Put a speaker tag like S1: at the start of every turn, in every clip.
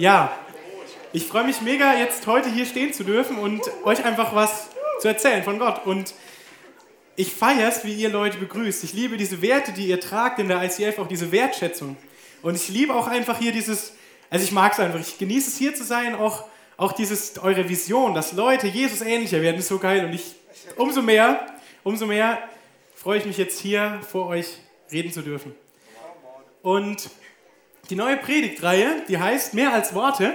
S1: Ja, ich freue mich mega, jetzt heute hier stehen zu dürfen und euch einfach was zu erzählen von Gott. Und ich feiere es, wie ihr Leute begrüßt. Ich liebe diese Werte, die ihr tragt in der ICF, auch diese Wertschätzung. Und ich liebe auch einfach hier dieses, also ich mag es einfach, ich genieße es hier zu sein, auch, auch dieses, eure Vision, dass Leute Jesus ähnlicher werden, ist so geil. Und ich, umso mehr, umso mehr freue ich mich jetzt hier vor euch reden zu dürfen. Und die neue Predigtreihe, die heißt Mehr als Worte.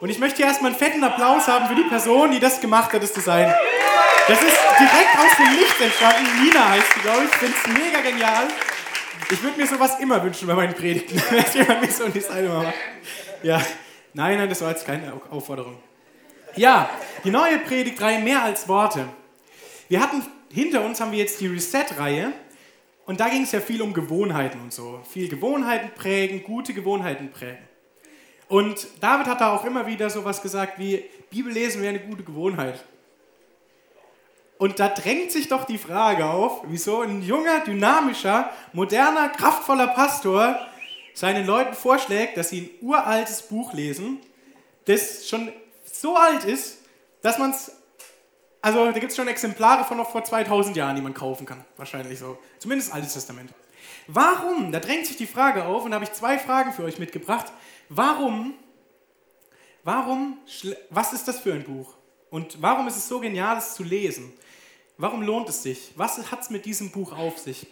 S1: Und ich möchte hier erstmal einen fetten Applaus haben für die Person, die das gemacht hat, das Design. Das ist direkt aus dem Licht entstanden. Nina heißt sie, glaube ich. Ich finde es mega genial. Ich würde mir sowas immer wünschen bei meinen Predigten, dass jemand mir so ein Design macht. Ja, nein, nein, das war jetzt keine Aufforderung. Ja, die neue Predigtreihe Mehr als Worte. Wir hatten, hinter uns haben wir jetzt die Reset-Reihe. Und da ging es ja viel um Gewohnheiten und so. Viel Gewohnheiten prägen, gute Gewohnheiten prägen. Und David hat da auch immer wieder sowas gesagt wie, Bibel lesen wäre eine gute Gewohnheit. Und da drängt sich doch die Frage auf, wieso ein junger, dynamischer, moderner, kraftvoller Pastor seinen Leuten vorschlägt, dass sie ein uraltes Buch lesen, das schon so alt ist, dass man es, also da gibt es schon Exemplare von noch vor 2000 Jahren, die man kaufen kann, wahrscheinlich so. Zumindest Altes Testament. Warum? Da drängt sich die Frage auf und da habe ich zwei Fragen für euch mitgebracht. Warum, warum, was ist das für ein Buch? Und warum ist es so genial, es zu lesen? Warum lohnt es sich? Was hat es mit diesem Buch auf sich?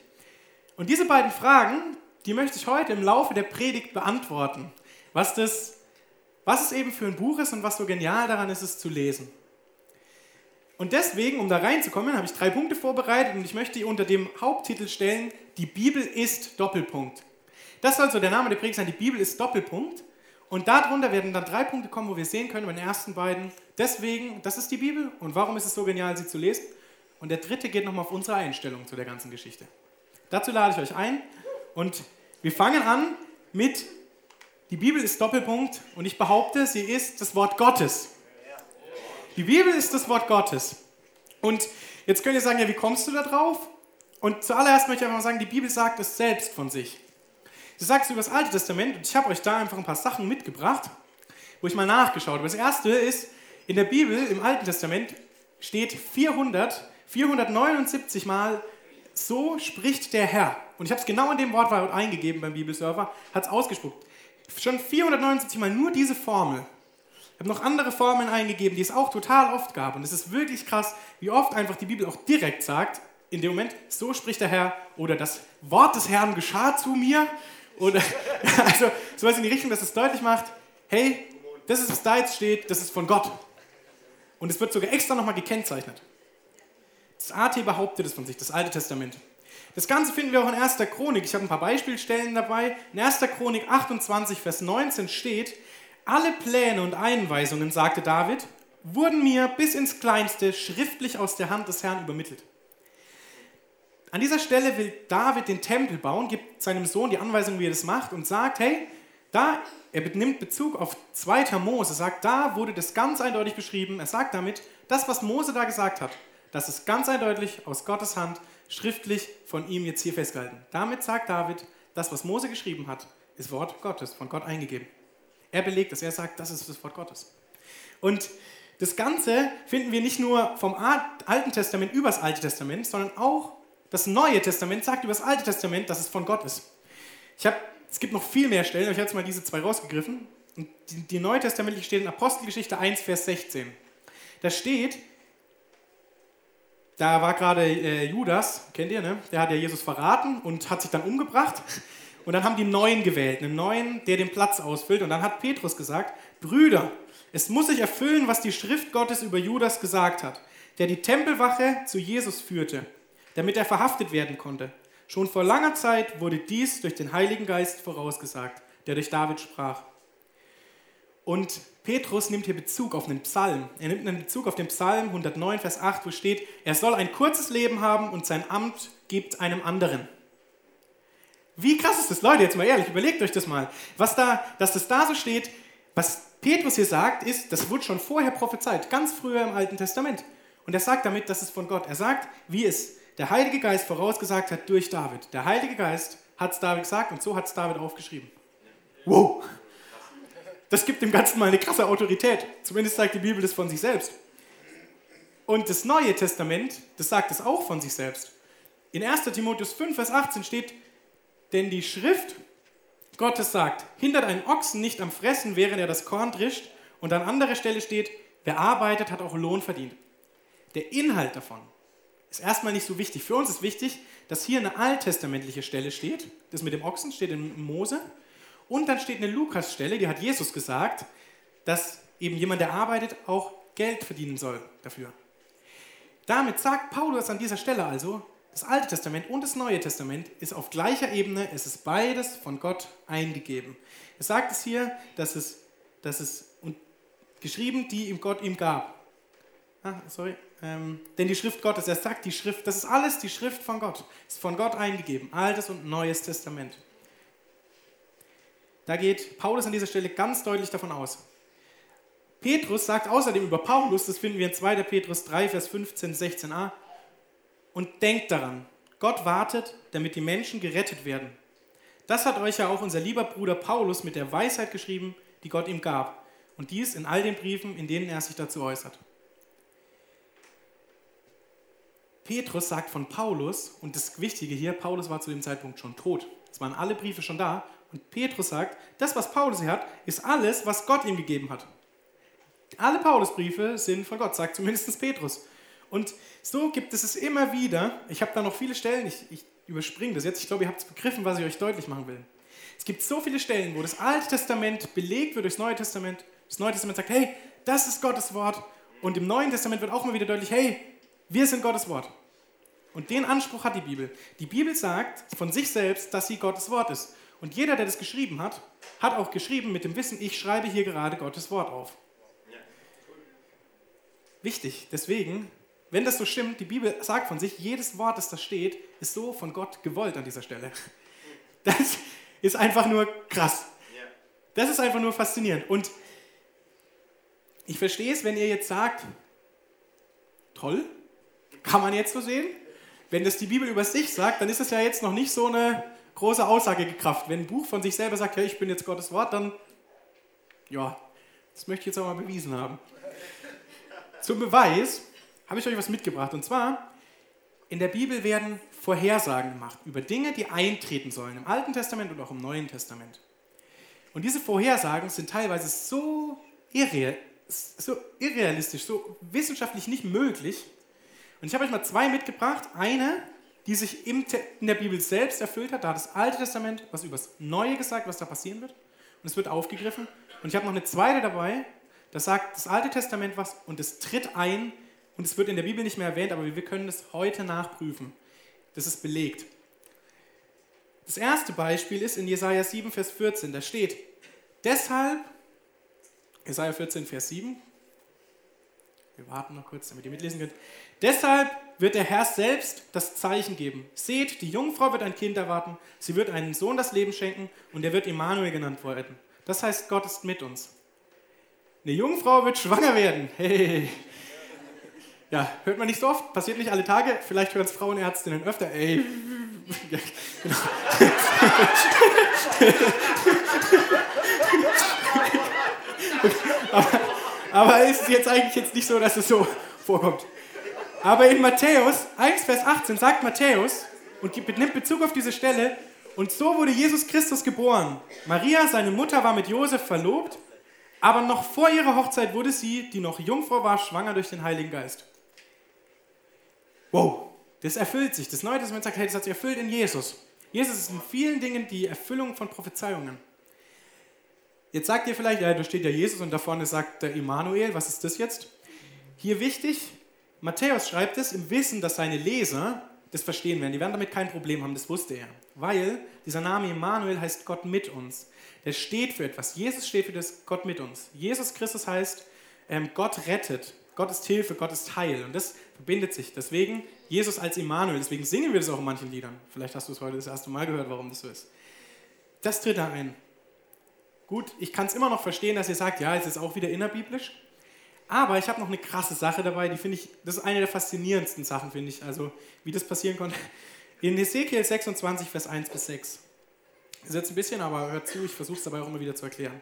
S1: Und diese beiden Fragen, die möchte ich heute im Laufe der Predigt beantworten. Was, das, was es eben für ein Buch ist und was so genial daran ist, es zu lesen. Und deswegen, um da reinzukommen, habe ich drei Punkte vorbereitet und ich möchte die unter dem Haupttitel stellen, die Bibel ist Doppelpunkt. Das soll so der Name der Predigt sein, die Bibel ist Doppelpunkt. Und darunter werden dann drei Punkte kommen, wo wir sehen können, bei den ersten beiden, deswegen, das ist die Bibel und warum ist es so genial, sie zu lesen. Und der dritte geht nochmal auf unsere Einstellung zu der ganzen Geschichte. Dazu lade ich euch ein und wir fangen an mit, die Bibel ist Doppelpunkt und ich behaupte, sie ist das Wort Gottes. Die Bibel ist das Wort Gottes. Und jetzt könnt ihr sagen, ja, wie kommst du da drauf? Und zuallererst möchte ich einfach mal sagen, die Bibel sagt es selbst von sich. Sie sagt es über das Alte Testament und ich habe euch da einfach ein paar Sachen mitgebracht, wo ich mal nachgeschaut habe. Das erste ist, in der Bibel, im Alten Testament, steht 400, 479 Mal, so spricht der Herr. Und ich habe es genau in dem Wortwahl eingegeben beim Bibelserver, hat es ausgespuckt. Schon 479 Mal nur diese Formel. Ich habe noch andere Formeln eingegeben, die es auch total oft gab. Und es ist wirklich krass, wie oft einfach die Bibel auch direkt sagt, in dem Moment, so spricht der Herr oder das Wort des Herrn geschah zu mir. Oder also sowas in die Richtung, dass es deutlich macht, hey, das ist, was da jetzt steht, das ist von Gott. Und es wird sogar extra nochmal gekennzeichnet. Das AT behauptet es von sich, das Alte Testament. Das Ganze finden wir auch in 1. Chronik. Ich habe ein paar Beispielstellen dabei. In 1. Chronik 28, Vers 19 steht, alle Pläne und Einweisungen, sagte David, wurden mir bis ins Kleinste schriftlich aus der Hand des Herrn übermittelt. An dieser Stelle will David den Tempel bauen, gibt seinem Sohn die Anweisung, wie er das macht und sagt, hey, da, er nimmt Bezug auf 2. Mose, sagt, da wurde das ganz eindeutig beschrieben. Er sagt damit, das, was Mose da gesagt hat, das ist ganz eindeutig aus Gottes Hand schriftlich von ihm jetzt hier festgehalten. Damit sagt David, das, was Mose geschrieben hat, ist Wort Gottes, von Gott eingegeben. Er belegt es, er sagt, das ist das Wort Gottes. Und das Ganze finden wir nicht nur vom Alten Testament übers Alte Testament, sondern auch das Neue Testament sagt über das Alte Testament, dass es von Gott ist. Ich hab, es gibt noch viel mehr Stellen, aber ich habe jetzt mal diese zwei rausgegriffen. Und die, die Neutestamentliche steht in Apostelgeschichte 1, Vers 16. Da steht, da war gerade äh, Judas, kennt ihr, ne? Der hat ja Jesus verraten und hat sich dann umgebracht. Und dann haben die Neuen gewählt, einen Neuen, der den Platz ausfüllt. Und dann hat Petrus gesagt, Brüder, es muss sich erfüllen, was die Schrift Gottes über Judas gesagt hat, der die Tempelwache zu Jesus führte damit er verhaftet werden konnte. Schon vor langer Zeit wurde dies durch den Heiligen Geist vorausgesagt, der durch David sprach. Und Petrus nimmt hier Bezug auf einen Psalm. Er nimmt einen Bezug auf den Psalm 109, Vers 8, wo steht, er soll ein kurzes Leben haben und sein Amt gibt einem anderen. Wie krass ist das, Leute, jetzt mal ehrlich, überlegt euch das mal. Was da, dass das da so steht, was Petrus hier sagt, ist, das wurde schon vorher prophezeit, ganz früher im Alten Testament. Und er sagt damit, das ist von Gott. Er sagt, wie es der Heilige Geist vorausgesagt hat durch David. Der Heilige Geist hat es David gesagt und so hat es David aufgeschrieben. Wow! Das gibt dem Ganzen mal eine krasse Autorität. Zumindest sagt die Bibel das von sich selbst. Und das Neue Testament, das sagt es auch von sich selbst. In 1 Timotheus 5, Vers 18 steht, denn die Schrift Gottes sagt, hindert einen Ochsen nicht am Fressen, während er das Korn drischt. Und an anderer Stelle steht, wer arbeitet, hat auch Lohn verdient. Der Inhalt davon ist erstmal nicht so wichtig. Für uns ist wichtig, dass hier eine alttestamentliche Stelle steht. Das mit dem Ochsen steht in Mose. Und dann steht eine Lukas-Stelle, die hat Jesus gesagt, dass eben jemand, der arbeitet, auch Geld verdienen soll dafür. Damit sagt Paulus an dieser Stelle also, das Alte Testament und das Neue Testament ist auf gleicher Ebene, es ist beides von Gott eingegeben. Er sagt es hier, dass es, dass es und geschrieben, die ihm Gott ihm gab. Ah, sorry. Ähm, denn die Schrift Gottes, er sagt die Schrift, das ist alles die Schrift von Gott, ist von Gott eingegeben, Altes und Neues Testament. Da geht Paulus an dieser Stelle ganz deutlich davon aus. Petrus sagt außerdem über Paulus, das finden wir in 2. Petrus 3, Vers 15, 16a, und denkt daran, Gott wartet, damit die Menschen gerettet werden. Das hat euch ja auch unser lieber Bruder Paulus mit der Weisheit geschrieben, die Gott ihm gab. Und dies in all den Briefen, in denen er sich dazu äußert. Petrus sagt von Paulus, und das Wichtige hier, Paulus war zu dem Zeitpunkt schon tot. Es waren alle Briefe schon da. Und Petrus sagt, das, was Paulus hier hat, ist alles, was Gott ihm gegeben hat. Alle Paulusbriefe sind von Gott, sagt zumindest Petrus. Und so gibt es es immer wieder. Ich habe da noch viele Stellen, ich, ich überspringe das jetzt. Ich glaube, ihr habt es begriffen, was ich euch deutlich machen will. Es gibt so viele Stellen, wo das Alte Testament belegt wird durchs Neue Testament. Das Neue Testament sagt, hey, das ist Gottes Wort. Und im Neuen Testament wird auch immer wieder deutlich, hey, wir sind Gottes Wort. Und den Anspruch hat die Bibel. Die Bibel sagt von sich selbst, dass sie Gottes Wort ist. Und jeder, der das geschrieben hat, hat auch geschrieben mit dem Wissen, ich schreibe hier gerade Gottes Wort auf. Wichtig, deswegen wenn das so stimmt, die Bibel sagt von sich, jedes Wort, das da steht, ist so von Gott gewollt an dieser Stelle. Das ist einfach nur krass. Das ist einfach nur faszinierend. Und ich verstehe es, wenn ihr jetzt sagt, toll, kann man jetzt so sehen. Wenn das die Bibel über sich sagt, dann ist es ja jetzt noch nicht so eine große Aussagekraft. Wenn ein Buch von sich selber sagt, ja, ich bin jetzt Gottes Wort, dann, ja, das möchte ich jetzt auch mal bewiesen haben. Zum Beweis habe ich euch was mitgebracht. Und zwar, in der Bibel werden Vorhersagen gemacht über Dinge, die eintreten sollen, im Alten Testament und auch im Neuen Testament. Und diese Vorhersagen sind teilweise so, irre, so irrealistisch, so wissenschaftlich nicht möglich. Und ich habe euch mal zwei mitgebracht. Eine, die sich in der Bibel selbst erfüllt hat. Da hat das Alte Testament was über das Neue gesagt, was da passieren wird. Und es wird aufgegriffen. Und ich habe noch eine zweite dabei. Da sagt das Alte Testament was und es tritt ein und es wird in der Bibel nicht mehr erwähnt, aber wir können es heute nachprüfen. Das ist belegt. Das erste Beispiel ist in Jesaja 7, Vers 14. Da steht: Deshalb, Jesaja 14, Vers 7. Wir warten noch kurz, damit ihr mitlesen könnt. Deshalb wird der Herr selbst das Zeichen geben. Seht, die Jungfrau wird ein Kind erwarten, sie wird einen Sohn das Leben schenken und er wird Immanuel genannt werden. Das heißt, Gott ist mit uns. Eine Jungfrau wird schwanger werden. Hey, ja, hört man nicht so oft, passiert nicht alle Tage, vielleicht hören es Frauenärztinnen öfter. Ey, ja, genau. aber, aber ist jetzt eigentlich jetzt nicht so, dass es so vorkommt. Aber in Matthäus 1, Vers 18 sagt Matthäus und nimmt Bezug auf diese Stelle, und so wurde Jesus Christus geboren. Maria, seine Mutter, war mit Josef verlobt, aber noch vor ihrer Hochzeit wurde sie, die noch Jungfrau war, schwanger durch den Heiligen Geist wow, das erfüllt sich. Das Neue Testament sagt, hey, das hat sich erfüllt in Jesus. Jesus ist in vielen Dingen die Erfüllung von Prophezeiungen. Jetzt sagt ihr vielleicht, ja, da steht ja Jesus und da vorne sagt der Immanuel, was ist das jetzt? Hier wichtig, Matthäus schreibt es im Wissen, dass seine Leser das verstehen werden. Die werden damit kein Problem haben, das wusste er. Weil dieser Name Immanuel heißt Gott mit uns. Der steht für etwas. Jesus steht für das Gott mit uns. Jesus Christus heißt, ähm, Gott rettet. Gott ist Hilfe, Gott ist Heil. Und das verbindet sich. Deswegen Jesus als Immanuel. Deswegen singen wir das auch in manchen Liedern. Vielleicht hast du es heute das erste Mal gehört, warum das so ist. Das tritt da ein. Gut, ich kann es immer noch verstehen, dass ihr sagt, ja, es ist auch wieder innerbiblisch. Aber ich habe noch eine krasse Sache dabei, die finde ich, das ist eine der faszinierendsten Sachen, finde ich. Also, wie das passieren konnte. In Ezekiel 26, Vers 1 bis 6. Das ist jetzt ein bisschen, aber hört zu, ich versuche es dabei auch immer wieder zu erklären.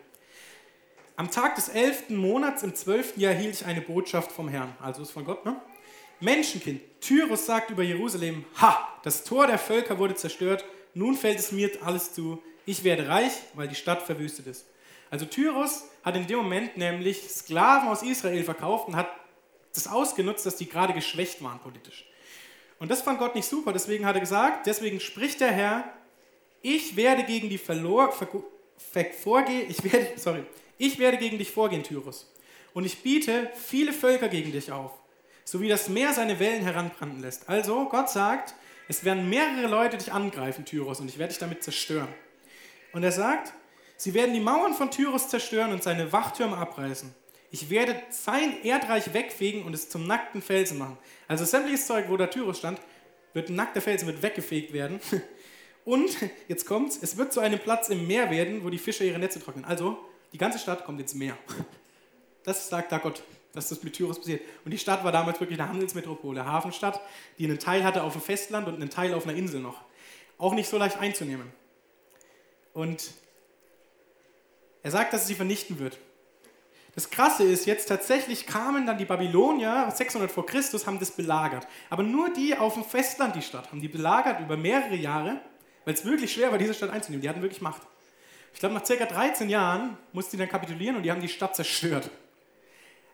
S1: Am Tag des elften Monats im zwölften Jahr hielt ich eine Botschaft vom Herrn. Also ist von Gott, ne? Menschenkind, Tyrus sagt über Jerusalem, ha, das Tor der Völker wurde zerstört, nun fällt es mir alles zu, ich werde reich, weil die Stadt verwüstet ist. Also Tyrus hat in dem Moment nämlich Sklaven aus Israel verkauft und hat das ausgenutzt, dass die gerade geschwächt waren politisch. Und das fand Gott nicht super, deswegen hat er gesagt, deswegen spricht der Herr, ich werde gegen die verlor, ver, ver, vorgehen, ich werde, sorry, ich werde gegen dich vorgehen, Tyrus. Und ich biete viele Völker gegen dich auf, so wie das Meer seine Wellen heranbranden lässt. Also, Gott sagt, es werden mehrere Leute dich angreifen, Tyrus, und ich werde dich damit zerstören. Und er sagt, sie werden die Mauern von Tyrus zerstören und seine Wachtürme abreißen. Ich werde sein Erdreich wegfegen und es zum nackten Felsen machen. Also sämtliches Zeug, wo der Tyrus stand, wird ein nackter Felsen wird weggefegt werden. Und jetzt kommt's, es wird zu einem Platz im Meer werden, wo die Fische ihre Netze trocknen. Also die ganze Stadt kommt ins Meer. Das sagt da Gott, dass das mit Tyrus passiert. Und die Stadt war damals wirklich eine Handelsmetropole, eine Hafenstadt, die einen Teil hatte auf dem Festland und einen Teil auf einer Insel noch. Auch nicht so leicht einzunehmen. Und er sagt, dass es sie vernichten wird. Das Krasse ist jetzt, tatsächlich kamen dann die Babylonier 600 vor Christus, haben das belagert. Aber nur die auf dem Festland, die Stadt, haben die belagert über mehrere Jahre, weil es wirklich schwer war, diese Stadt einzunehmen. Die hatten wirklich Macht. Ich glaube, nach ca. 13 Jahren mussten die dann kapitulieren und die haben die Stadt zerstört.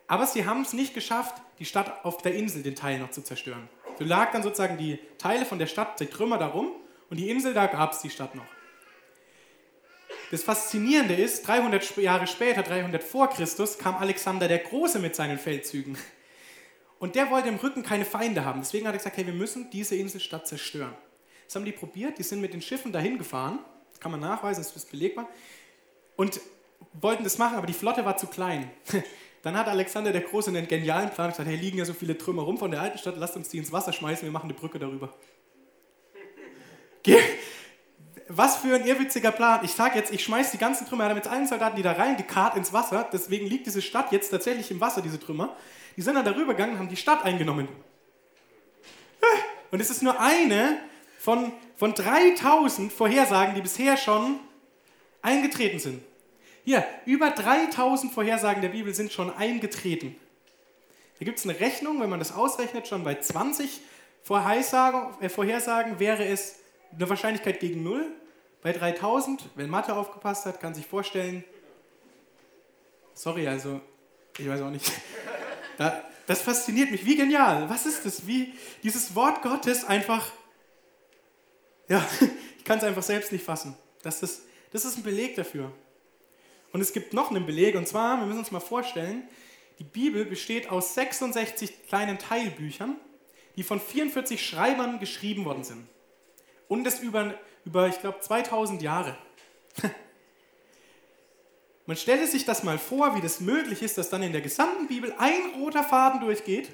S1: Aber sie haben es nicht geschafft, die Stadt auf der Insel, den Teil noch zu zerstören. So lag dann sozusagen die Teile von der Stadt, die Trümmer darum und die Insel, da gab es die Stadt noch. Das Faszinierende ist, 300 Jahre später, 300 vor Christus, kam Alexander der Große mit seinen Feldzügen. Und der wollte im Rücken keine Feinde haben. Deswegen hat er gesagt, hey, wir müssen diese Inselstadt zerstören. Das haben die probiert, die sind mit den Schiffen dahin gefahren, das kann man nachweisen, das ist belegbar, und wollten das machen, aber die Flotte war zu klein. Dann hat Alexander der Große einen genialen Plan gesagt, hey, liegen ja so viele Trümmer rum von der alten Stadt, lasst uns die ins Wasser schmeißen, wir machen eine Brücke darüber. Was für ein irrwitziger Plan. Ich sage jetzt, ich schmeiße die ganzen Trümmer, er hat mit allen Soldaten, die da reingekarrt ins Wasser, deswegen liegt diese Stadt jetzt tatsächlich im Wasser, diese Trümmer. Die sind dann darüber gegangen und haben die Stadt eingenommen. Und es ist nur eine von, von 3000 Vorhersagen, die bisher schon eingetreten sind. Hier, über 3000 Vorhersagen der Bibel sind schon eingetreten. Da gibt es eine Rechnung, wenn man das ausrechnet, schon bei 20 Vorhersagen, äh, Vorhersagen wäre es eine Wahrscheinlichkeit gegen 0. Bei 3000, wenn Mathe aufgepasst hat, kann sich vorstellen, sorry, also, ich weiß auch nicht. Da, das fasziniert mich. Wie genial. Was ist das? Wie dieses Wort Gottes einfach, ja, ich kann es einfach selbst nicht fassen. Das ist, das ist ein Beleg dafür. Und es gibt noch einen Beleg, und zwar, wir müssen uns mal vorstellen, die Bibel besteht aus 66 kleinen Teilbüchern, die von 44 Schreibern geschrieben worden sind. Und das über, über ich glaube, 2000 Jahre. Man stelle sich das mal vor, wie das möglich ist, dass dann in der gesamten Bibel ein roter Faden durchgeht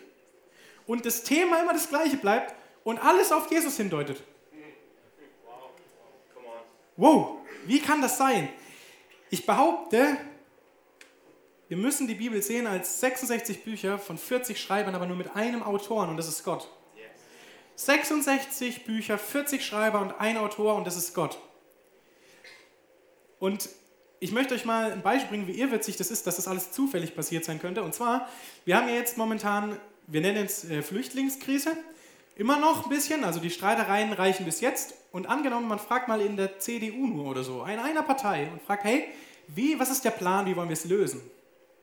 S1: und das Thema immer das gleiche bleibt und alles auf Jesus hindeutet. Wow, wie kann das sein? Ich behaupte, wir müssen die Bibel sehen als 66 Bücher von 40 Schreibern, aber nur mit einem Autoren und das ist Gott. 66 Bücher, 40 Schreiber und ein Autor und das ist Gott. Und ich möchte euch mal ein Beispiel bringen, wie irrwitzig das ist, dass das alles zufällig passiert sein könnte. Und zwar, wir haben ja jetzt momentan, wir nennen es äh, Flüchtlingskrise, immer noch ein bisschen, also die Streitereien reichen bis jetzt. Und angenommen, man fragt mal in der CDU nur oder so, in einer Partei und fragt, hey, wie, was ist der Plan, wie wollen wir es lösen?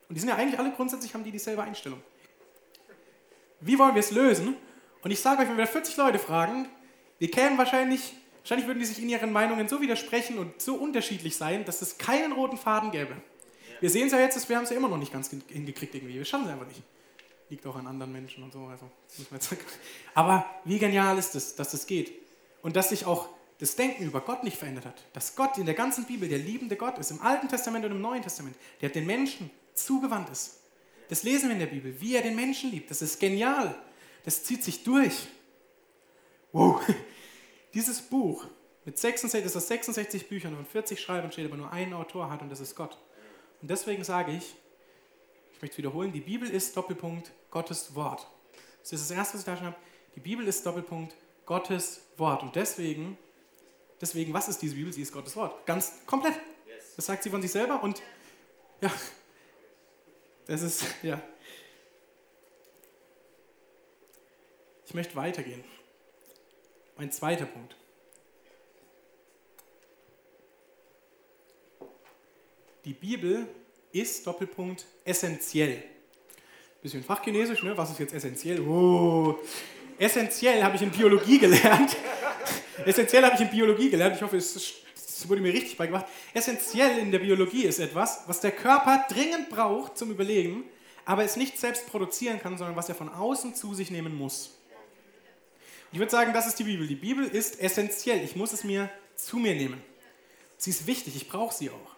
S1: Und die sind ja eigentlich alle grundsätzlich, haben die dieselbe Einstellung. Wie wollen wir es lösen? Und ich sage euch, wenn wir 40 Leute fragen, wir kämen wahrscheinlich, wahrscheinlich würden die sich in ihren Meinungen so widersprechen und so unterschiedlich sein, dass es keinen roten Faden gäbe. Wir sehen es ja jetzt, wir haben es ja immer noch nicht ganz hingekriegt irgendwie. Wir schaffen es einfach nicht. Liegt auch an anderen Menschen und so. Also, Aber wie genial ist es, dass das geht. Und dass sich auch das Denken über Gott nicht verändert hat. Dass Gott in der ganzen Bibel der liebende Gott ist, im Alten Testament und im Neuen Testament, der den Menschen zugewandt ist. Das lesen wir in der Bibel, wie er den Menschen liebt. Das ist genial. Das zieht sich durch. Wow. Dieses Buch mit 66, das aus 66 Büchern und 40 Schreibern steht, aber nur einen Autor hat und das ist Gott. Und deswegen sage ich, ich möchte wiederholen, die Bibel ist Doppelpunkt Gottes Wort. Das ist das Erste, was ich da schon habe. Die Bibel ist Doppelpunkt Gottes Wort. Und deswegen, deswegen, was ist diese Bibel? Sie ist Gottes Wort. Ganz komplett. Das sagt sie von sich selber. Und ja, Das ist, ja. Ich möchte weitergehen. Mein zweiter Punkt. Die Bibel ist, Doppelpunkt, essentiell. Bisschen Fachchinesisch, ne? was ist jetzt essentiell? Oh. Essentiell habe ich in Biologie gelernt. essentiell habe ich in Biologie gelernt. Ich hoffe, es, wurde mir richtig beigebracht. Essentiell in der Biologie ist etwas, was der Körper dringend braucht zum Überleben, aber es nicht selbst produzieren kann, sondern was er von außen zu sich nehmen muss. Ich würde sagen, das ist die Bibel. Die Bibel ist essentiell. Ich muss es mir zu mir nehmen. Sie ist wichtig, ich brauche sie auch.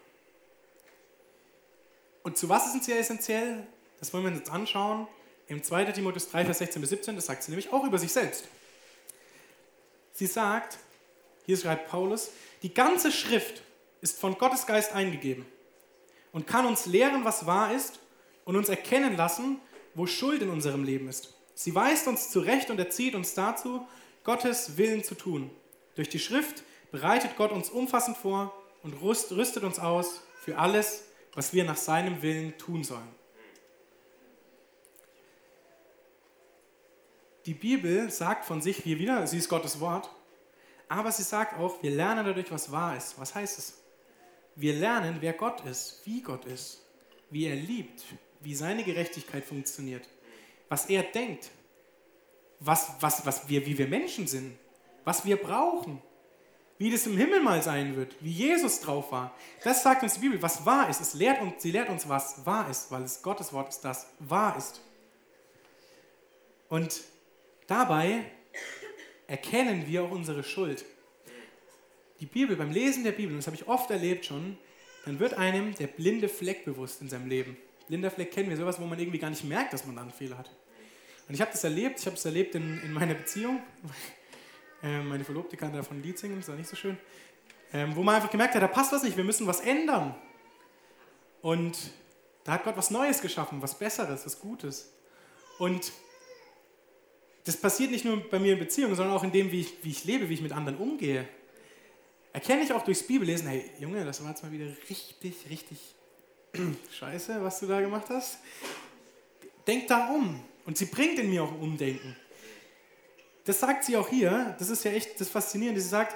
S1: Und zu was ist sie essentiell? Das wollen wir uns jetzt anschauen. Im 2. Timotheus 3, Vers 16 bis 17, das sagt sie nämlich auch über sich selbst. Sie sagt, hier schreibt Paulus, die ganze Schrift ist von Gottes Geist eingegeben und kann uns lehren, was wahr ist und uns erkennen lassen, wo Schuld in unserem Leben ist. Sie weist uns zurecht und erzieht uns dazu, Gottes Willen zu tun. Durch die Schrift bereitet Gott uns umfassend vor und rüstet uns aus für alles, was wir nach seinem Willen tun sollen. Die Bibel sagt von sich, wie wieder, sie ist Gottes Wort, aber sie sagt auch, wir lernen dadurch, was wahr ist. Was heißt es? Wir lernen, wer Gott ist, wie Gott ist, wie er liebt, wie seine Gerechtigkeit funktioniert, was er denkt, was, was, was wir, wie wir Menschen sind, was wir brauchen, wie das im Himmel mal sein wird, wie Jesus drauf war. Das sagt uns die Bibel, was wahr ist. Es lehrt uns, sie lehrt uns, was wahr ist, weil es Gottes Wort ist, das wahr ist. Und dabei erkennen wir auch unsere Schuld. Die Bibel, beim Lesen der Bibel, das habe ich oft erlebt schon, dann wird einem der blinde Fleck bewusst in seinem Leben. Blinder Fleck kennen wir, sowas, wo man irgendwie gar nicht merkt, dass man da einen Fehler hat. Und ich habe das erlebt, ich habe es erlebt in, in meiner Beziehung. Ähm, meine Verlobte kann davon ein Lied singen, das war nicht so schön. Ähm, wo man einfach gemerkt hat, da passt was nicht, wir müssen was ändern. Und da hat Gott was Neues geschaffen, was Besseres, was Gutes. Und das passiert nicht nur bei mir in Beziehungen, sondern auch in dem, wie ich, wie ich lebe, wie ich mit anderen umgehe. Erkenne ich auch durchs Bibellesen, hey Junge, das war jetzt mal wieder richtig, richtig scheiße, was du da gemacht hast. Denk da um. Und sie bringt in mir auch Umdenken das sagt sie auch hier, das ist ja echt das Faszinierende, sie sagt,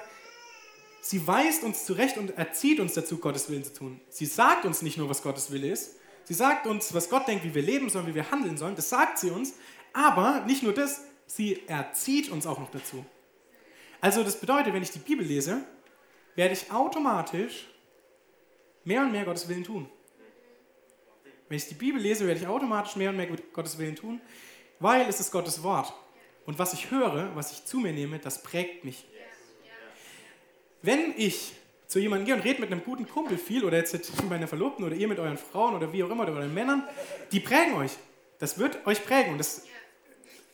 S1: sie weist uns zurecht und erzieht uns dazu, Gottes Willen zu tun. Sie sagt uns nicht nur, was Gottes Wille ist, sie sagt uns, was Gott denkt, wie wir leben sollen, wie wir handeln sollen, das sagt sie uns, aber nicht nur das, sie erzieht uns auch noch dazu. Also das bedeutet, wenn ich die Bibel lese, werde ich automatisch mehr und mehr Gottes Willen tun. Wenn ich die Bibel lese, werde ich automatisch mehr und mehr Gottes Willen tun, weil es ist Gottes Wort. Und was ich höre, was ich zu mir nehme, das prägt mich. Wenn ich zu jemandem gehe und rede mit einem guten Kumpel viel oder jetzt mit meiner Verlobten oder ihr mit euren Frauen oder wie auch immer oder euren Männern, die prägen euch. Das wird euch prägen. Und, das,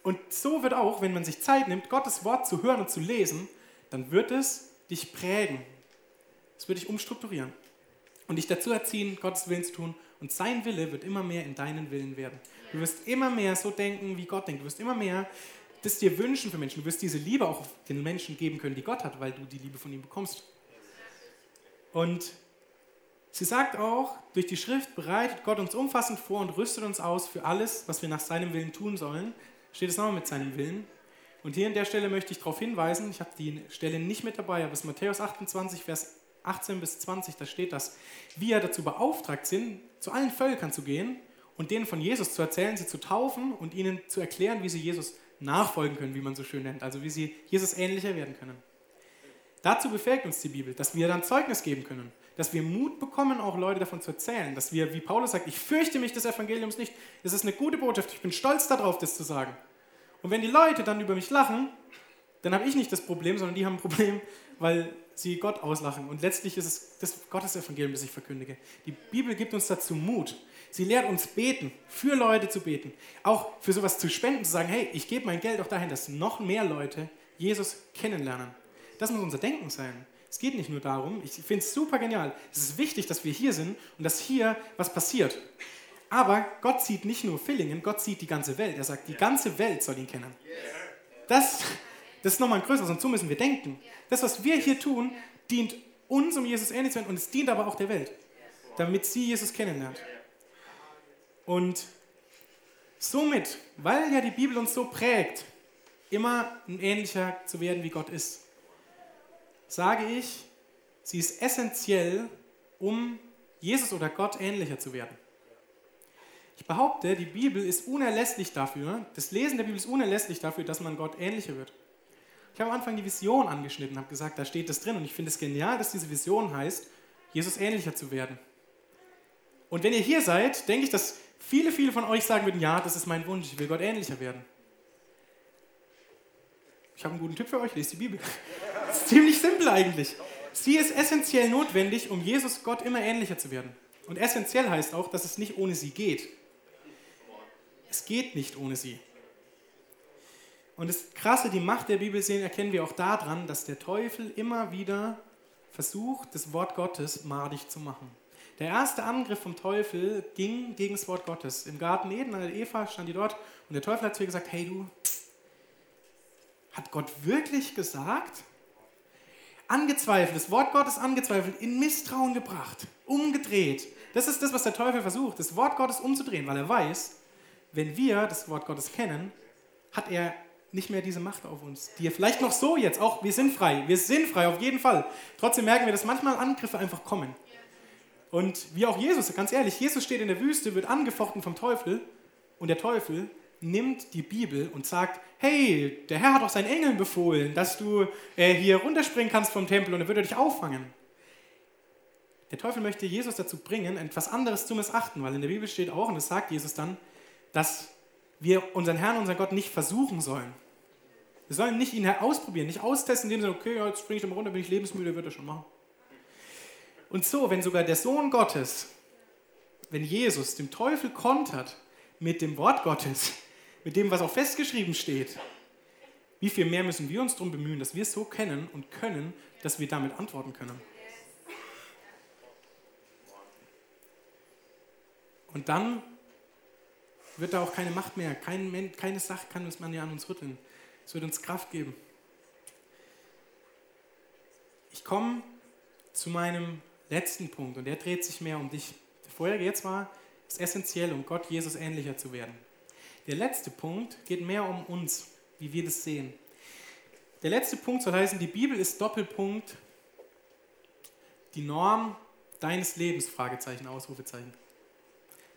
S1: und so wird auch, wenn man sich Zeit nimmt, Gottes Wort zu hören und zu lesen, dann wird es dich prägen. Es wird dich umstrukturieren und dich dazu erziehen, Gottes Willen zu tun. Und sein Wille wird immer mehr in deinen Willen werden. Du wirst immer mehr so denken, wie Gott denkt. Du wirst immer mehr das dir wünschen für Menschen. Du wirst diese Liebe auch den Menschen geben können, die Gott hat, weil du die Liebe von ihm bekommst. Und sie sagt auch, durch die Schrift bereitet Gott uns umfassend vor und rüstet uns aus für alles, was wir nach seinem Willen tun sollen. Steht es nochmal mit seinem Willen. Und hier an der Stelle möchte ich darauf hinweisen, ich habe die Stelle nicht mit dabei, aber es ist Matthäus 28, Vers 18 bis 20, da steht das, wir dazu beauftragt sind, zu allen Völkern zu gehen und denen von Jesus zu erzählen, sie zu taufen und ihnen zu erklären, wie sie Jesus nachfolgen können, wie man so schön nennt, also wie sie Jesus ähnlicher werden können. Dazu befähigt uns die Bibel, dass wir dann Zeugnis geben können, dass wir Mut bekommen, auch Leute davon zu erzählen, dass wir, wie Paulus sagt, ich fürchte mich des Evangeliums nicht. Es ist eine gute Botschaft, ich bin stolz darauf, das zu sagen. Und wenn die Leute dann über mich lachen, dann habe ich nicht das Problem, sondern die haben ein Problem, weil sie Gott auslachen. Und letztlich ist es das Gottes Evangelium, das ich verkündige. Die Bibel gibt uns dazu Mut. Sie lehrt uns beten, für Leute zu beten, auch für sowas zu spenden, zu sagen, hey, ich gebe mein Geld auch dahin, dass noch mehr Leute Jesus kennenlernen. Das muss unser Denken sein. Es geht nicht nur darum, ich finde es super genial. Es ist wichtig, dass wir hier sind und dass hier was passiert. Aber Gott sieht nicht nur Villingen, Gott sieht die ganze Welt. Er sagt, die ganze Welt soll ihn kennen. Das, das ist nochmal ein größeres und so müssen wir denken. Das, was wir hier tun, dient uns, um Jesus ähnlich zu werden und es dient aber auch der Welt, damit sie Jesus kennenlernt. Und somit, weil ja die Bibel uns so prägt, immer ein ähnlicher zu werden, wie Gott ist, sage ich, sie ist essentiell, um Jesus oder Gott ähnlicher zu werden. Ich behaupte, die Bibel ist unerlässlich dafür, das Lesen der Bibel ist unerlässlich dafür, dass man Gott ähnlicher wird. Ich habe am Anfang die Vision angeschnitten, habe gesagt, da steht das drin und ich finde es genial, dass diese Vision heißt, Jesus ähnlicher zu werden. Und wenn ihr hier seid, denke ich, dass viele, viele von euch sagen würden, ja, das ist mein Wunsch, ich will Gott ähnlicher werden. Ich habe einen guten Tipp für euch, lest die Bibel. Ist ziemlich simpel eigentlich. Sie ist essentiell notwendig, um Jesus Gott immer ähnlicher zu werden. Und essentiell heißt auch, dass es nicht ohne sie geht. Es geht nicht ohne sie. Und das Krasse, die Macht der Bibel sehen, erkennen wir auch daran, dass der Teufel immer wieder versucht, das Wort Gottes madig zu machen. Der erste Angriff vom Teufel ging gegen das Wort Gottes. Im Garten Eden, an der Eva stand die dort und der Teufel hat zu ihr gesagt, hey du, hat Gott wirklich gesagt? Angezweifelt, das Wort Gottes angezweifelt, in Misstrauen gebracht, umgedreht. Das ist das, was der Teufel versucht, das Wort Gottes umzudrehen, weil er weiß, wenn wir das Wort Gottes kennen, hat er nicht mehr diese Macht auf uns, die er vielleicht noch so jetzt, auch wir sind frei, wir sind frei auf jeden Fall. Trotzdem merken wir, dass manchmal Angriffe einfach kommen. Und wie auch Jesus, ganz ehrlich, Jesus steht in der Wüste, wird angefochten vom Teufel und der Teufel nimmt die Bibel und sagt, hey, der Herr hat auch seinen Engeln befohlen, dass du äh, hier runterspringen kannst vom Tempel und er würde dich auffangen. Der Teufel möchte Jesus dazu bringen, etwas anderes zu missachten, weil in der Bibel steht auch, und das sagt Jesus dann, dass wir unseren Herrn, unseren Gott nicht versuchen sollen. Wir sollen nicht ihn ausprobieren, nicht austesten, indem sagen, okay, jetzt springe ich mal runter, bin ich lebensmüde, wird er schon machen. Und so, wenn sogar der Sohn Gottes, wenn Jesus dem Teufel kontert mit dem Wort Gottes, mit dem, was auch festgeschrieben steht, wie viel mehr müssen wir uns darum bemühen, dass wir es so kennen und können, dass wir damit antworten können. Und dann wird da auch keine Macht mehr, kein, keine Sache kann uns man ja an uns rütteln. Es wird uns Kraft geben. Ich komme zu meinem letzten Punkt und der dreht sich mehr um dich. Der vorherige jetzt war, es ist essentiell, um Gott Jesus ähnlicher zu werden. Der letzte Punkt geht mehr um uns, wie wir das sehen. Der letzte Punkt soll heißen, die Bibel ist Doppelpunkt, die Norm deines Lebens, Fragezeichen, Ausrufezeichen.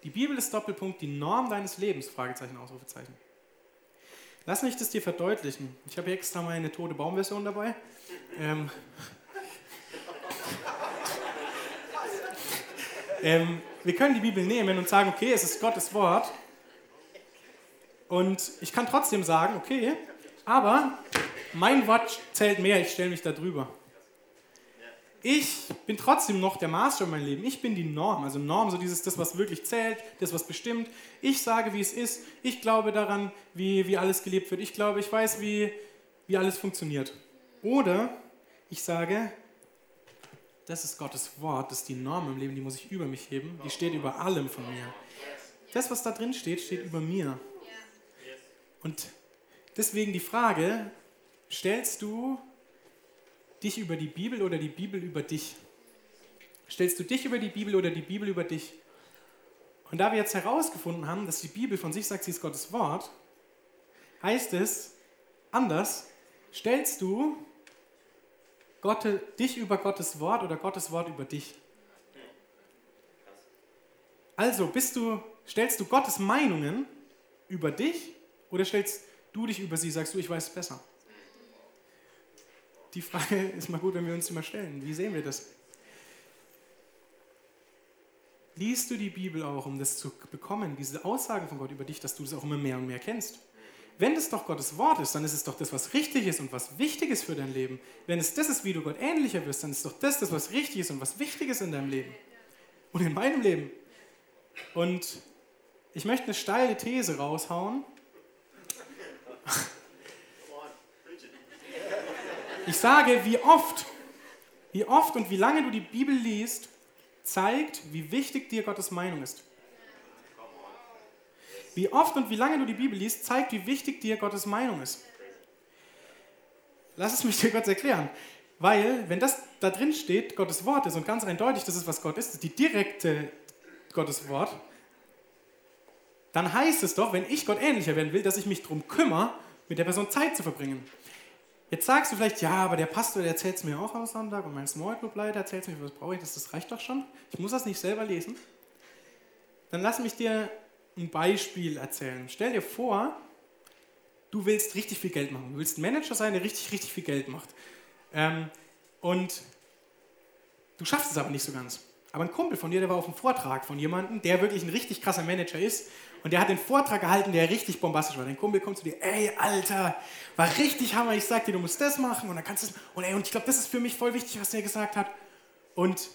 S1: Die Bibel ist Doppelpunkt, die Norm deines Lebens, Fragezeichen, Ausrufezeichen. Lass mich das dir verdeutlichen. Ich habe extra meine tote Baumversion dabei. Ähm, ähm, wir können die Bibel nehmen und sagen, okay, es ist Gottes Wort. Und ich kann trotzdem sagen, okay, aber mein Wort zählt mehr, ich stelle mich da drüber. Ich bin trotzdem noch der Maßstab in meinem Leben. Ich bin die Norm. Also Norm, so dieses, das, was wirklich zählt, das, was bestimmt. Ich sage, wie es ist. Ich glaube daran, wie, wie alles gelebt wird. Ich glaube, ich weiß, wie, wie alles funktioniert. Oder ich sage, das ist Gottes Wort, das ist die Norm im Leben, die muss ich über mich heben. Die steht über allem von mir. Das, was da drin steht, steht über mir. Und deswegen die Frage, stellst du dich über die Bibel oder die Bibel über dich? Stellst du dich über die Bibel oder die Bibel über dich? Und da wir jetzt herausgefunden haben, dass die Bibel von sich sagt, sie ist Gottes Wort, heißt es anders, stellst du Gott, dich über Gottes Wort oder Gottes Wort über dich? Also bist du, stellst du Gottes Meinungen über dich oder stellst du dich über sie, sagst du, ich weiß es besser? die Frage ist mal gut, wenn wir uns die mal stellen. Wie sehen wir das? Liest du die Bibel auch, um das zu bekommen, diese Aussagen von Gott über dich, dass du das auch immer mehr und mehr kennst? Wenn das doch Gottes Wort ist, dann ist es doch das, was richtig ist und was wichtig ist für dein Leben. Wenn es das ist, wie du Gott ähnlicher wirst, dann ist doch das das, was richtig ist und was wichtig ist in deinem Leben. Und in meinem Leben. Und ich möchte eine steile These raushauen. Ich sage, wie oft, wie oft und wie lange du die Bibel liest, zeigt, wie wichtig dir Gottes Meinung ist. Wie oft und wie lange du die Bibel liest, zeigt, wie wichtig dir Gottes Meinung ist. Lass es mich dir kurz erklären. Weil, wenn das da drin steht, Gottes Wort ist und ganz eindeutig, das ist, was Gott ist, die direkte Gottes Wort, dann heißt es doch, wenn ich Gott ähnlicher werden will, dass ich mich darum kümmere, mit der Person Zeit zu verbringen. Jetzt sagst du vielleicht, ja, aber der Pastor, der erzählt es mir auch am Sonntag und mein Small Group Leiter erzählt es mir, was brauche ich, das, das reicht doch schon. Ich muss das nicht selber lesen. Dann lass mich dir ein Beispiel erzählen. Stell dir vor, du willst richtig viel Geld machen. Du willst ein Manager sein, der richtig, richtig viel Geld macht. Ähm, und du schaffst es aber nicht so ganz. Aber ein Kumpel von dir, der war auf einem Vortrag von jemandem, der wirklich ein richtig krasser Manager ist. Und der hat den Vortrag gehalten, der richtig bombastisch war. Dein Kumpel kommt zu dir, ey, Alter, war richtig Hammer, ich sag dir, du musst das machen und dann kannst du das. Und ey, und ich glaube, das ist für mich voll wichtig, was der gesagt hat. Und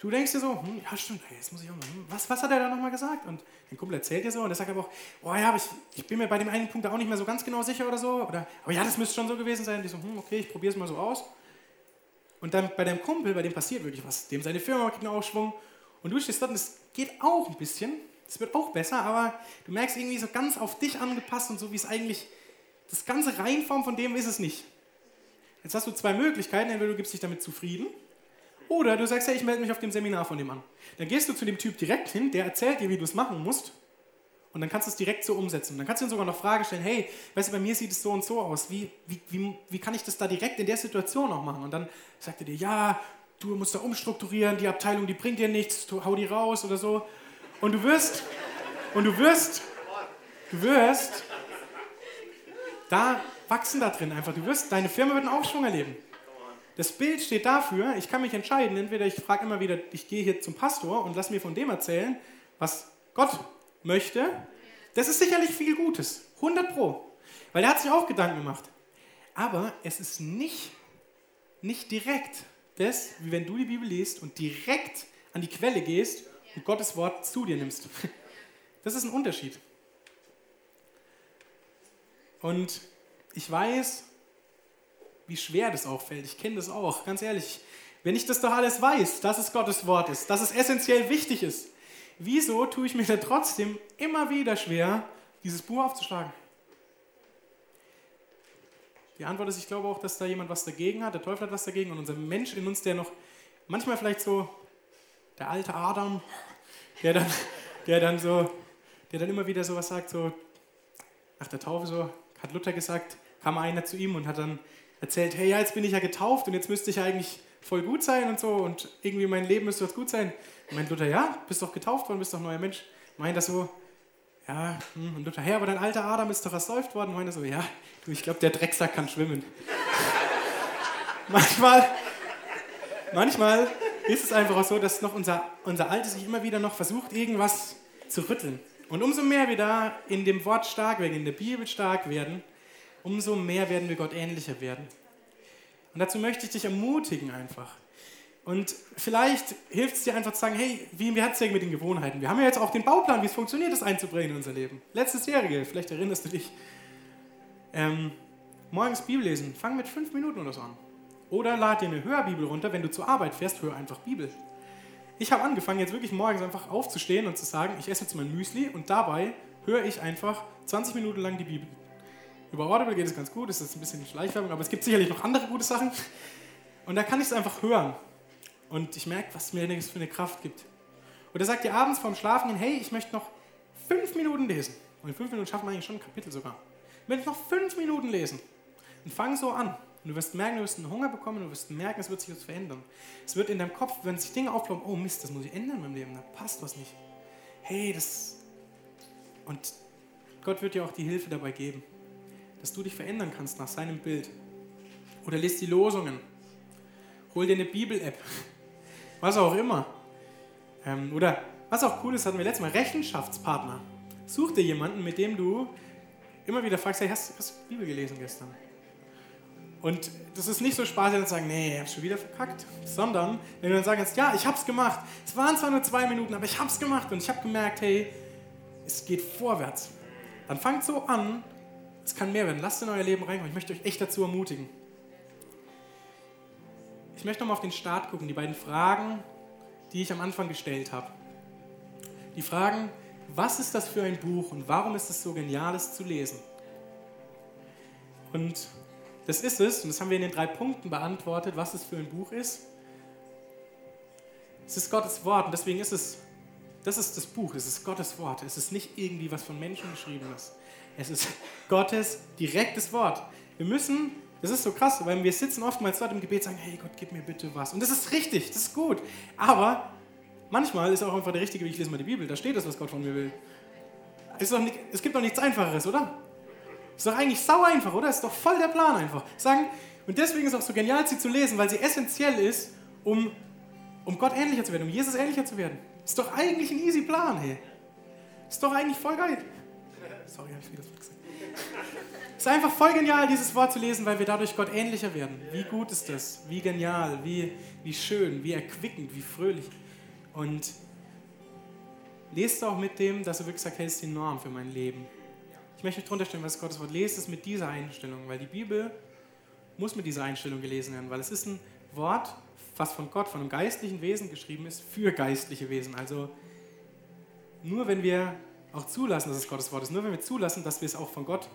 S1: du denkst dir so, hm, ja stimmt, ey, jetzt muss ich auch mal, hm, was, was hat er da nochmal gesagt? Und dein Kumpel erzählt dir so und er sagt aber auch, oh ja, aber ich, ich bin mir bei dem einen Punkt auch nicht mehr so ganz genau sicher oder so. Oder, aber ja, das müsste schon so gewesen sein. Die so, hm, okay, ich probiere es mal so aus. Und dann bei deinem Kumpel, bei dem passiert wirklich was. Dem seine Firma kriegt einen Aufschwung. Und du stehst dort und es geht auch ein bisschen. Es wird auch besser, aber du merkst irgendwie so ganz auf dich angepasst und so wie es eigentlich, das ganze Reinform von dem ist es nicht. Jetzt hast du zwei Möglichkeiten. Entweder du gibst dich damit zufrieden oder du sagst, ja, ich melde mich auf dem Seminar von dem an. Dann gehst du zu dem Typ direkt hin, der erzählt dir, wie du es machen musst und dann kannst du es direkt so umsetzen. Und dann kannst du ihm sogar noch Fragen stellen, hey, weißt du, bei mir sieht es so und so aus, wie, wie, wie, wie kann ich das da direkt in der Situation auch machen? Und dann sagt er dir, ja, du musst da umstrukturieren, die Abteilung, die bringt dir nichts, du, hau die raus oder so. Und du wirst, und du wirst, du wirst da wachsen da drin einfach. Du wirst, deine Firma wird einen Aufschwung erleben. Das Bild steht dafür, ich kann mich entscheiden, entweder ich frage immer wieder, ich gehe hier zum Pastor und lass mir von dem erzählen, was Gott möchte, das ist sicherlich viel Gutes. 100 Pro. Weil er hat sich auch Gedanken gemacht. Aber es ist nicht, nicht direkt das, wie wenn du die Bibel liest und direkt an die Quelle gehst und Gottes Wort zu dir nimmst. Das ist ein Unterschied. Und ich weiß, wie schwer das auch fällt. Ich kenne das auch, ganz ehrlich. Wenn ich das doch alles weiß, dass es Gottes Wort ist, dass es essentiell wichtig ist, wieso tue ich mir da trotzdem immer wieder schwer, dieses Buch aufzuschlagen? Die Antwort ist, ich glaube auch, dass da jemand was dagegen hat, der Teufel hat was dagegen und unser Mensch in uns, der noch manchmal vielleicht so, der alte Adam, der dann, der dann so, der dann immer wieder so was sagt, so nach der Taufe so, hat Luther gesagt, kam einer zu ihm und hat dann erzählt, hey, ja, jetzt bin ich ja getauft und jetzt müsste ich eigentlich voll gut sein und so und irgendwie mein Leben müsste jetzt gut sein. Und meint Luther, ja, bist doch getauft worden, bist doch neuer Mensch. Meint das so, ja, hm, und Luther, hey, aber dein alter Adam ist doch ersäuft worden. Meint er so, ja, du, ich glaube, der Drecksack kann schwimmen. manchmal, manchmal ist es einfach auch so, dass noch unser, unser Alter sich immer wieder noch versucht, irgendwas zu rütteln. Und umso mehr wir da in dem Wort stark werden, in der Bibel stark werden, umso mehr werden wir Gott ähnlicher werden. Und dazu möchte ich dich ermutigen einfach. Und vielleicht hilft es dir einfach zu sagen, hey, wie im Herzog mit den Gewohnheiten. Wir haben ja jetzt auch den Bauplan, wie es funktioniert, das einzubringen in unser Leben. Letztes Jährige, vielleicht erinnerst du dich. Ähm, morgens Bibel lesen, fang mit fünf Minuten oder so an. Oder lad dir eine Hörbibel runter, wenn du zur Arbeit fährst, hör einfach Bibel. Ich habe angefangen, jetzt wirklich morgens einfach aufzustehen und zu sagen, ich esse jetzt mein Müsli und dabei höre ich einfach 20 Minuten lang die Bibel. Über Audible geht es ganz gut, das ist ein bisschen Schleichwerbung, aber es gibt sicherlich noch andere gute Sachen. Und da kann ich es einfach hören. Und ich merke, was mir das für eine Kraft gibt. Oder sagt ihr abends vorm Schlafen, hey, ich möchte noch fünf Minuten lesen. Und in fünf Minuten schaffen wir eigentlich schon ein Kapitel sogar. Ich möchte noch fünf Minuten lesen. Und fang so an. Und du wirst merken, du wirst einen Hunger bekommen, du wirst merken, es wird sich was verändern. Es wird in deinem Kopf, wenn sich Dinge aufploppen, oh Mist, das muss ich ändern in meinem Leben, da passt was nicht. Hey, das. Und Gott wird dir auch die Hilfe dabei geben, dass du dich verändern kannst nach seinem Bild. Oder lest die Losungen. Hol dir eine Bibel-App. Was auch immer. Ähm, oder was auch cool ist, hatten wir letztes Mal Rechenschaftspartner. Such dir jemanden, mit dem du immer wieder fragst, hey, hast, du Bibel gelesen gestern? Und das ist nicht so spaßig, zu sagen, nee, ich hab's schon wieder verkackt, sondern wenn du dann kannst, ja, ich hab's gemacht. Es waren zwar nur zwei Minuten, aber ich hab's gemacht und ich habe gemerkt, hey, es geht vorwärts. Dann fangt so an, es kann mehr werden. Lasst in euer Leben reinkommen. Ich möchte euch echt dazu ermutigen. Ich möchte nochmal auf den Start gucken, die beiden Fragen, die ich am Anfang gestellt habe. Die Fragen, was ist das für ein Buch und warum ist es so genial, es zu lesen? Und das ist es, und das haben wir in den drei Punkten beantwortet, was es für ein Buch ist. Es ist Gottes Wort und deswegen ist es das ist das Buch, es ist Gottes Wort. Es ist nicht irgendwie was von Menschen geschrieben ist. Es ist Gottes direktes Wort. Wir müssen, das ist so krass, weil wir sitzen oftmals dort im Gebet und sagen, hey Gott, gib mir bitte was. Und das ist richtig, das ist gut. Aber manchmal ist auch einfach der richtige Weg, ich lese mal die Bibel, da steht das, was Gott von mir will. Es, nicht, es gibt doch nichts Einfacheres, oder? Ist doch eigentlich sau einfach, oder? Ist doch voll der Plan einfach. Sagen, und deswegen ist es auch so genial, sie zu lesen, weil sie essentiell ist, um, um Gott ähnlicher zu werden, um Jesus ähnlicher zu werden. Ist doch eigentlich ein easy Plan, hey. Ist doch eigentlich voll geil. Sorry, habe ich wieder gesagt. Es ist einfach voll genial, dieses Wort zu lesen, weil wir dadurch Gott ähnlicher werden. Wie gut ist das? Wie genial, wie, wie schön, wie erquickend, wie fröhlich. Und lest auch mit dem, dass du wirklich sagst, hey, das ist die Norm für mein Leben. Ich möchte mich drunter stellen, was Gottes Wort lest, es mit dieser Einstellung, weil die Bibel muss mit dieser Einstellung gelesen werden, weil es ist ein Wort, was von Gott, von einem geistlichen Wesen geschrieben ist, für geistliche Wesen. Also nur wenn wir auch zulassen, dass es Gottes Wort ist, nur wenn wir zulassen, dass wir es auch von Gott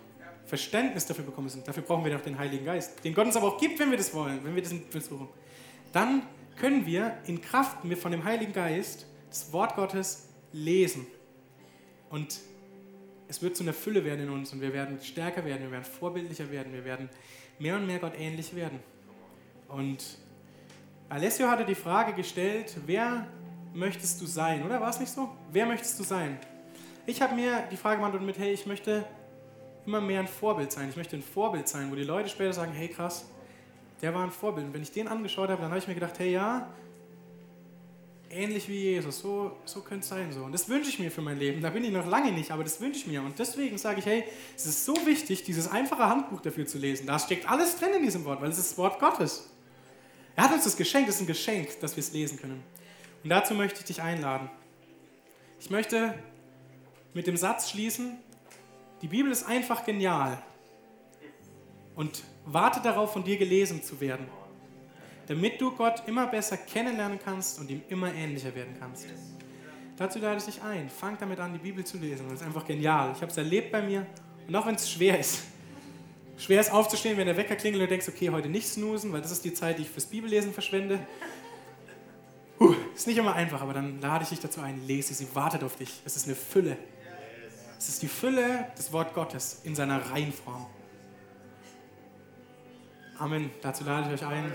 S1: Verständnis dafür bekommen müssen, dafür brauchen wir doch den Heiligen Geist, den Gott uns aber auch gibt, wenn wir das wollen, wenn wir das versuchen, dann können wir in Kraft von dem Heiligen Geist das Wort Gottes lesen. Und es wird zu einer Fülle werden in uns und wir werden stärker werden, wir werden vorbildlicher werden, wir werden mehr und mehr Gott ähnlich werden. Und Alessio hatte die Frage gestellt, wer möchtest du sein, oder war es nicht so? Wer möchtest du sein? Ich habe mir die Frage beantwortet mit, hey, ich möchte immer mehr ein Vorbild sein. Ich möchte ein Vorbild sein, wo die Leute später sagen, hey krass, der war ein Vorbild. Und wenn ich den angeschaut habe, dann habe ich mir gedacht, hey ja, ähnlich wie Jesus, so, so könnte es sein. So. Und das wünsche ich mir für mein Leben. Da bin ich noch lange nicht, aber das wünsche ich mir. Und deswegen sage ich, hey, es ist so wichtig, dieses einfache Handbuch dafür zu lesen. Da steckt alles drin in diesem Wort, weil es ist das Wort Gottes. Er hat uns das geschenkt, es ist ein Geschenk, dass wir es lesen können. Und dazu möchte ich dich einladen. Ich möchte mit dem Satz schließen, die Bibel ist einfach genial und warte darauf, von dir gelesen zu werden, damit du Gott immer besser kennenlernen kannst und ihm immer ähnlicher werden kannst. Dazu lade ich dich ein. Fang damit an, die Bibel zu lesen. Das ist einfach genial. Ich habe es erlebt bei mir. Und auch wenn es schwer ist. Schwer ist aufzustehen, wenn der Wecker klingelt und du denkst, okay, heute nicht snoosen, weil das ist die Zeit, die ich fürs Bibellesen verschwende. Puh, ist nicht immer einfach, aber dann lade ich dich dazu ein, lese sie, wartet auf dich. Es ist eine Fülle. Es ist die Fülle des Wort Gottes in seiner Reihenform. Amen. Dazu lade ich euch ein.